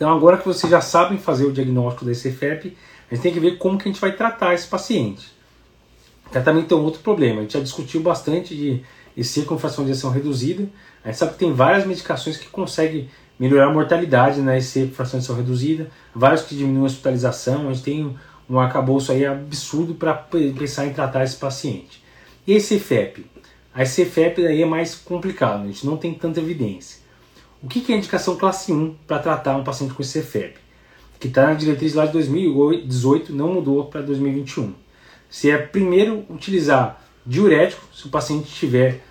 Então agora que vocês já sabem fazer o diagnóstico da ECFEP, a gente tem que ver como que a gente vai tratar esse paciente. Também tem um outro problema, a gente já discutiu bastante de EC com fração de ação reduzida, a gente sabe que tem várias medicações que conseguem melhorar a mortalidade na EC com fração de ação reduzida, vários que diminuem a hospitalização, a gente tem um arcabouço aí absurdo para pensar em tratar esse paciente. E a ECFEP? A ECFEP daí é mais complicado, a gente não tem tanta evidência. O que é a indicação classe 1 para tratar um paciente com ECFEP? Que está na diretriz lá de 2018, não mudou para 2021. Se é primeiro utilizar diurético, se o paciente tiver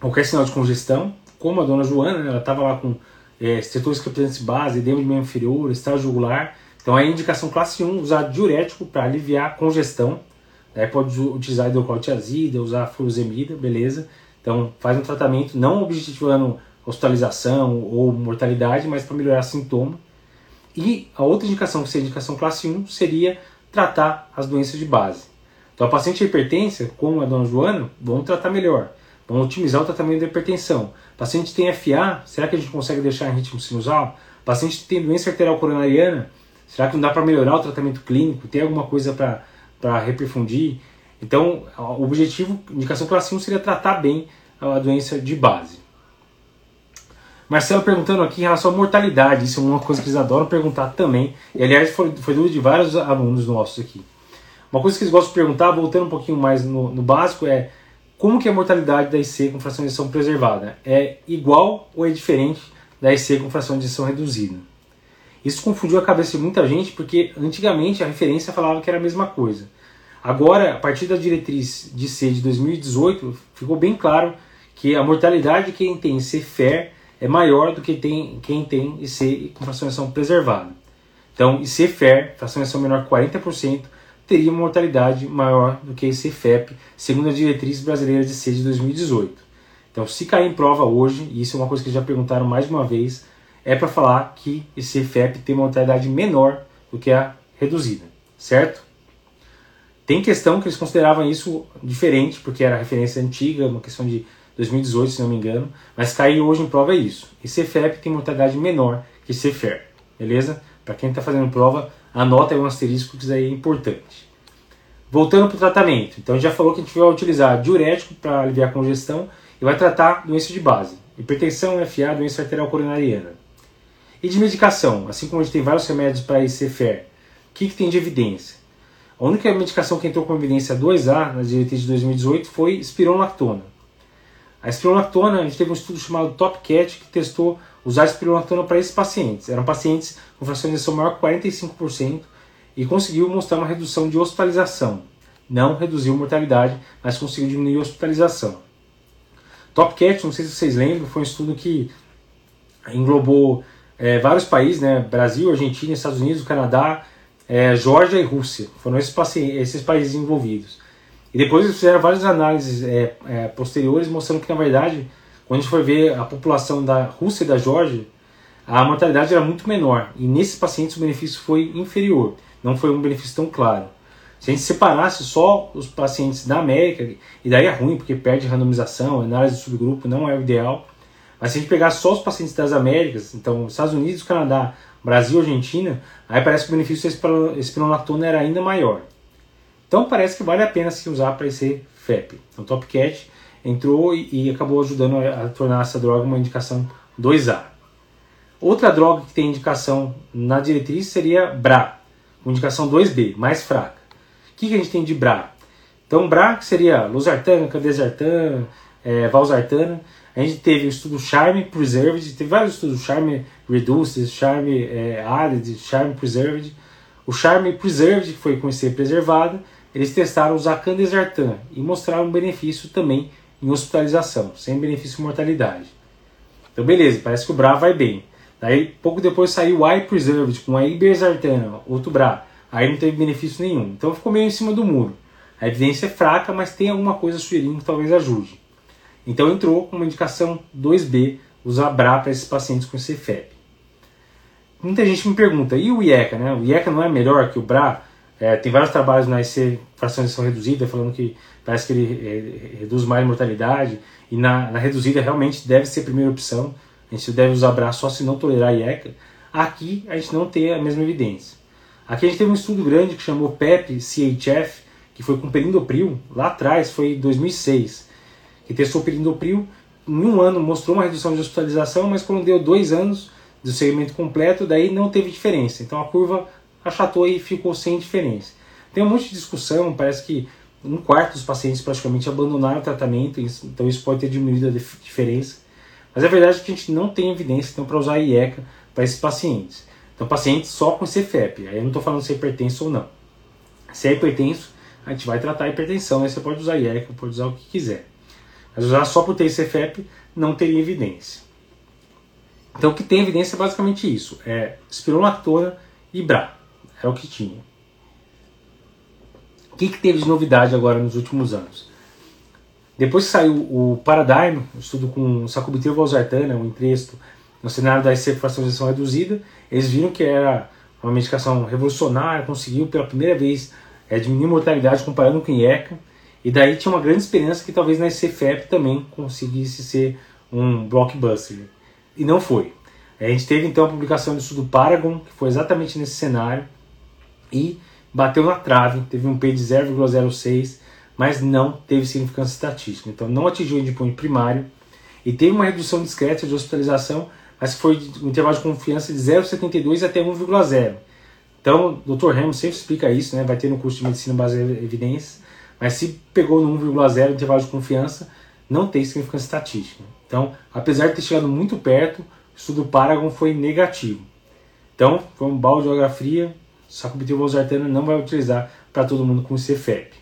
qualquer sinal de congestão, como a dona Joana, né, ela estava lá com é, setores captantes base, edema de membro inferior, estágio jugular. Então a indicação classe 1 usar diurético para aliviar congestão. Aí pode utilizar hidroclorotiazida, usar furosemida, beleza. Então faz um tratamento não objetivando hospitalização ou mortalidade, mas para melhorar sintoma. E a outra indicação, que seria a indicação classe 1, seria tratar as doenças de base. Então a paciente hipertensa, como a dona Joana, vamos tratar melhor. Vamos otimizar o tratamento da hipertensão. Paciente tem FA, será que a gente consegue deixar em ritmo sinusal? Paciente tem doença arterial coronariana, será que não dá para melhorar o tratamento clínico? Tem alguma coisa para reperfundir? Então, o objetivo, indicação classe 1 seria tratar bem a doença de base. Marcelo perguntando aqui em relação à mortalidade, isso é uma coisa que eles adoram perguntar também, e aliás foi, foi dúvida de vários alunos nossos aqui. Uma coisa que eles gostam de perguntar, voltando um pouquinho mais no, no básico, é como que é a mortalidade da IC com fração de injeção preservada? É igual ou é diferente da IC com fração de injeção reduzida? Isso confundiu a cabeça de muita gente porque antigamente a referência falava que era a mesma coisa. Agora, a partir da diretriz de C de 2018, ficou bem claro que a mortalidade de quem tem FER é maior do que tem, quem tem IC com injeção preservada. Então, IC FER, fração de injeção menor que 40%, teria uma mortalidade maior do que esse FEP, segundo a diretriz brasileira de C de 2018. Então, se cair em prova hoje, e isso é uma coisa que já perguntaram mais de uma vez, é para falar que esse FEP tem uma mortalidade menor do que a reduzida, certo? Tem questão que eles consideravam isso diferente, porque era referência antiga, uma questão de 2018, se não me engano, mas cair hoje em prova é isso. Esse FEP tem mortalidade menor que CFER, beleza? Para quem está fazendo prova, anota aí um asterisco que isso aí é importante. Voltando para o tratamento, então já falou que a gente vai utilizar diurético para aliviar a congestão e vai tratar doença de base, hipertensão, FA, doença arterial coronariana. E de medicação, assim como a gente tem vários remédios para ICFR, o que, que tem de evidência? A única medicação que entrou com evidência 2A na diretriz de 2018 foi espironolactona. A espironolactona, a gente teve um estudo chamado TopCat que testou usar espironolactona para esses pacientes. Eram pacientes com injeção maior que 45% e conseguiu mostrar uma redução de hospitalização. Não reduziu mortalidade, mas conseguiu diminuir a hospitalização. TopCat, não sei se vocês lembram, foi um estudo que englobou é, vários países, né? Brasil, Argentina, Estados Unidos, Canadá, é, Geórgia e Rússia. Foram esses, esses países envolvidos. Depois eles fizeram várias análises é, é, posteriores mostrando que, na verdade, quando a gente for ver a população da Rússia e da Geórgia, a mortalidade era muito menor. E nesses pacientes o benefício foi inferior. Não foi um benefício tão claro. Se a gente separasse só os pacientes da América, e daí é ruim, porque perde randomização, análise de subgrupo não é o ideal. Mas se a gente pegar só os pacientes das Américas, então Estados Unidos, Canadá, Brasil, Argentina, aí parece que o benefício da espironolactona era ainda maior. Então parece que vale a pena se usar para esse FEP. Então TopCat entrou e, acabou ajudando a, tornar essa droga uma indicação 2A. Outra droga que tem indicação na diretriz seria BRA, com indicação 2B, mais fraca. O que, que a gente tem de BRA? Então BRA que seria losartana, candesartana, é, valsartana. A gente teve o estudo Charme Preserved, teve vários estudos, Charme Reduced, Charme é, Added, Charme Preserved. O Charme Preserved, que foi com esse preservado, eles testaram usar candesartan e mostraram benefício também em hospitalização, sem benefício de mortalidade. Então, beleza, parece que o BRA vai bem. Daí, pouco depois saiu o iPreserved com a ibersartana, outro BRA. Aí não teve benefício nenhum. Então ficou meio em cima do muro. A evidência é fraca, mas tem alguma coisa sugerindo que talvez ajude. Então entrou com uma indicação 2B, usar BRA para esses pacientes com CFEP. Muita gente me pergunta, e o IECA? Né? O IECA não é melhor que o BRA? É, tem vários trabalhos na IC de reduzida falando que parece que ele é, reduz mais mortalidade e na, na, reduzida realmente deve ser a primeira opção. A gente deve usar braço só se não tolerar IECA. Aqui a gente não tem a mesma evidência. Aqui a gente teve um estudo grande que chamou PEP-CHF, que foi com perindopril, lá atrás, foi em 2006, que testou perindopril, em um ano mostrou uma redução de hospitalização, mas quando deu dois anos do segmento completo, daí não teve diferença. Então a curva achatou e ficou sem diferença. Tem um monte de discussão, parece que um quarto dos pacientes praticamente abandonaram o tratamento, então isso pode ter diminuído a diferença. Mas a verdade é que a gente não tem evidência então, para usar a IECA para esses pacientes. Então, pacientes só com CFEP, aí eu não estou falando se é hipertenso ou não. Se é hipertenso, a gente vai tratar a hipertensão, aí você pode usar IECA, pode usar o que quiser. Mas usar só por ter CFEP não teria evidência. Então, o que tem evidência é basicamente isso: é espirulactona e BRA. É o que tinha. O que, que teve de novidade agora nos últimos anos? Depois que saiu o Paradigm, o estudo com sacubitril valsartana, o entresto, no cenário da fração de injeção reduzida, eles viram que era uma medicação revolucionária, conseguiu pela primeira vez é, diminuir mortalidade comparando com IECA, e daí tinha uma grande esperança que talvez na ICFEP também conseguisse ser um blockbuster. E não foi. A gente teve então a publicação do estudo Paragon, que foi exatamente nesse cenário, e bateu na trave, teve um P de 0,06, mas não teve significância estatística. Então não atingiu o endpoint primário e teve uma redução discreta de hospitalização, mas foi um intervalo de confiança de 0,72 até 1,0. Então, o Dr. Hamilton sempre explica isso, né? vai ter no curso de medicina baseada em evidências, mas se pegou no 1,0 intervalo de confiança, não tem significância estatística. Então, apesar de ter chegado muito perto, o estudo Paragon foi negativo. Então, foi um balde de água fria, sacubitril/valsartana não vai utilizar para todo mundo com CFEP.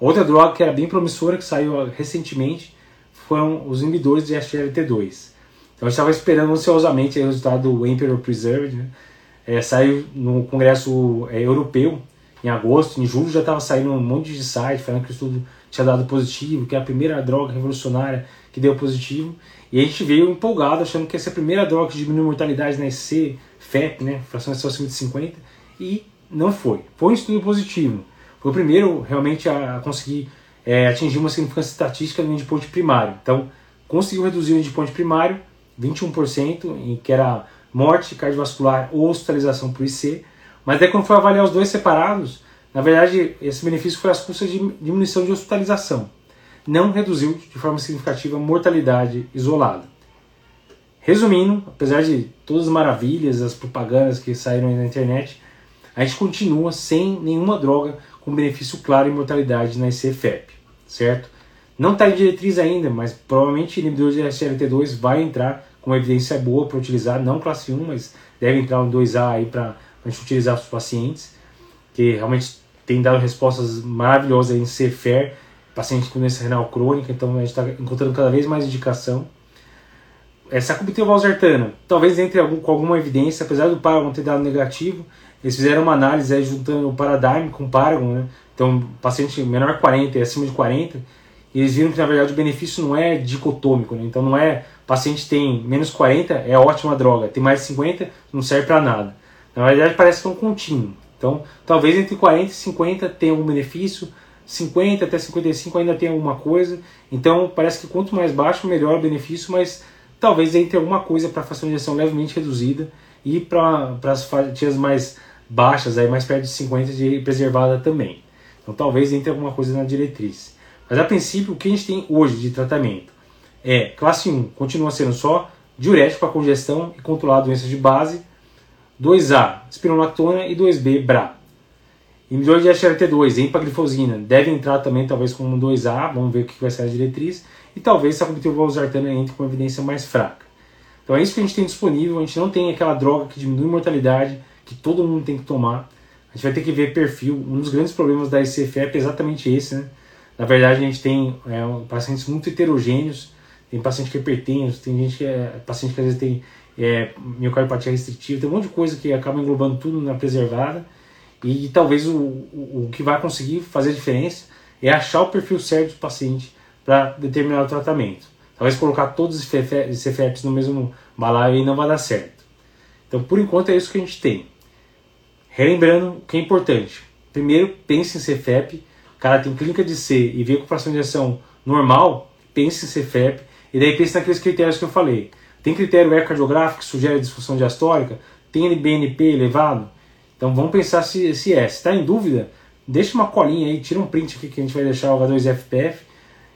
Outra droga que era bem promissora, que saiu recentemente, foram os inibidores de SGLT2. Então eu estava esperando ansiosamente o resultado do Emperor Preserved, né? é, saiu no Congresso é, Europeu em agosto, em julho já estava saindo um monte de site falando que o estudo tinha dado positivo, que é a primeira droga revolucionária que deu positivo, e a gente veio empolgado achando que essa é a primeira droga que diminui mortalidade na EC, FEP, né, fração de 50, e não foi. Foi um estudo positivo. Foi o primeiro realmente a conseguir é, atingir uma significância estatística no endpoint primário. Então, conseguiu reduzir o endpoint primário 21%, em que era morte cardiovascular ou hospitalização por IC, mas daí quando foi avaliar os dois separados, na verdade esse benefício foi às custas de diminuição de hospitalização. Não reduziu de forma significativa a mortalidade isolada. Resumindo, apesar de todas as maravilhas, as propagandas que saíram na internet, a gente continua sem nenhuma droga com benefício claro em mortalidade na ICFEP, certo? Não está em diretriz ainda, mas provavelmente inibidor de SLT2 vai entrar com uma evidência boa para utilizar, não classe 1, mas deve entrar um 2A aí para a gente utilizar os pacientes, que realmente tem dado respostas maravilhosas em CFER, paciente com doença renal crônica, então a gente está encontrando cada vez mais indicação. Essa cubitril valsartana, talvez entre algum, com alguma evidência, apesar do Paragon ter dado negativo, eles fizeram uma análise aí, juntando o Paradigm com o Paragon, né? Então, paciente menor 40 e acima de 40, e eles viram que na verdade o benefício não é dicotômico, né? então não é paciente tem menos 40 é ótima droga, tem mais de 50 não serve para nada. Na verdade parece que é um contínuo. Então talvez entre 40 e 50 tenha algum benefício, 50 até 55 ainda tem alguma coisa. Então parece que quanto mais baixo melhor o benefício, mas talvez entre alguma coisa para fazer uma injeção levemente reduzida e para as fatias mais baixas, aí mais perto de 50 de preservada também. Então talvez entre alguma coisa na diretriz. Mas a princípio, o que a gente tem hoje de tratamento é classe 1, continua sendo só diurético para congestão e controlar doenças de base, 2A, espironolactona e 2B, BRA. Inibidor de SLT2, empaglifosina, deve entrar também talvez como 2A, vamos ver o que vai ser a diretriz, e talvez sacubitril/valsartana entre com evidência mais fraca. Então é isso que a gente tem disponível, a gente não tem aquela droga que diminui mortalidade, que todo mundo tem que tomar. A gente vai ter que ver perfil. Um dos grandes problemas da ICFEP é exatamente esse, né? Na verdade, a gente tem é, pacientes muito heterogêneos. Tem paciente que é hipertenso, tem gente que é paciente que às vezes tem é, miocardiopatia restritiva, tem um monte de coisa que acaba englobando tudo na preservada. E, e talvez o, o, o, que vai conseguir fazer a diferença é achar o perfil certo do paciente para determinar o tratamento. Talvez colocar todos os CFEPs no mesmo balaio e não vai dar certo. Então, por enquanto, é isso que a gente tem. Relembrando o que é importante. Primeiro, pense em CFEP cara tem clínica de C e vê com fração de injeção normal, pense em CFEP, e daí pense naqueles critérios que eu falei. Tem critério ecocardiográfico que sugere disfunção diastólica? tem BNP elevado? Então vamos pensar se, se é. Se está em dúvida, deixa uma colinha aí, tira um print aqui que a gente vai deixar o H2FPF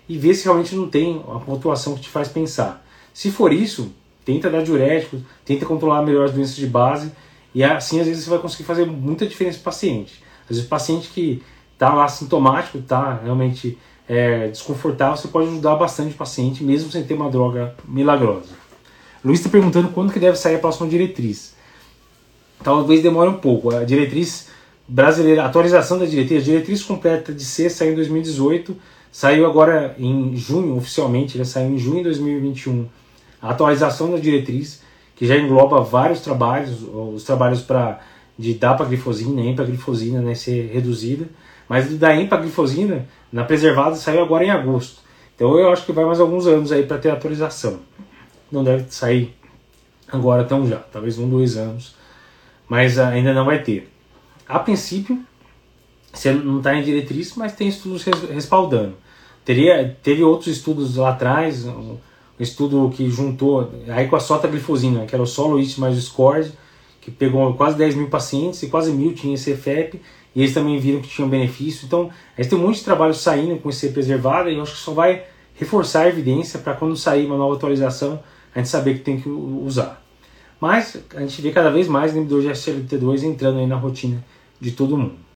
e vê se realmente não tem a pontuação que te faz pensar. Se for isso, tenta dar diurético, tenta controlar melhor as doenças de base e assim às vezes você vai conseguir fazer muita diferença para o paciente. Às vezes o paciente que está lá sintomático, está realmente é, desconfortável, você pode ajudar bastante o paciente mesmo sem ter uma droga milagrosa. Luiz está perguntando quando que deve sair a próxima diretriz. Talvez demore um pouco. A diretriz brasileira, a atualização da diretriz, a diretriz completa de C saiu em 2018, saiu agora em junho oficialmente, já saiu em junho de 2021 a atualização da diretriz, que já engloba vários trabalhos, os trabalhos para de dapaglifosina, empaglifosina né, ser reduzida, mas da empaglifosina na preservada saiu agora em agosto. Então eu acho que vai mais alguns anos aí para ter atualização. Não deve sair agora tão já, talvez um, dois anos, mas ainda não vai ter. A princípio, você não está em diretriz, mas tem estudos respaldando. Teria, teve outros estudos lá atrás, estudo que juntou aí com a sotaglifosina, que era o soloist mais o SCORD, que pegou quase 10 mil pacientes e quase mil tinham CFEP, e eles também viram que tinham benefício. Então, a gente tem um monte de trabalho saindo com esse preservado, e eu acho que só vai reforçar a evidência para quando sair uma nova atualização, a gente saber que tem que usar. Mas a gente vê cada vez mais inibidor de SLT2 entrando aí na rotina de todo mundo.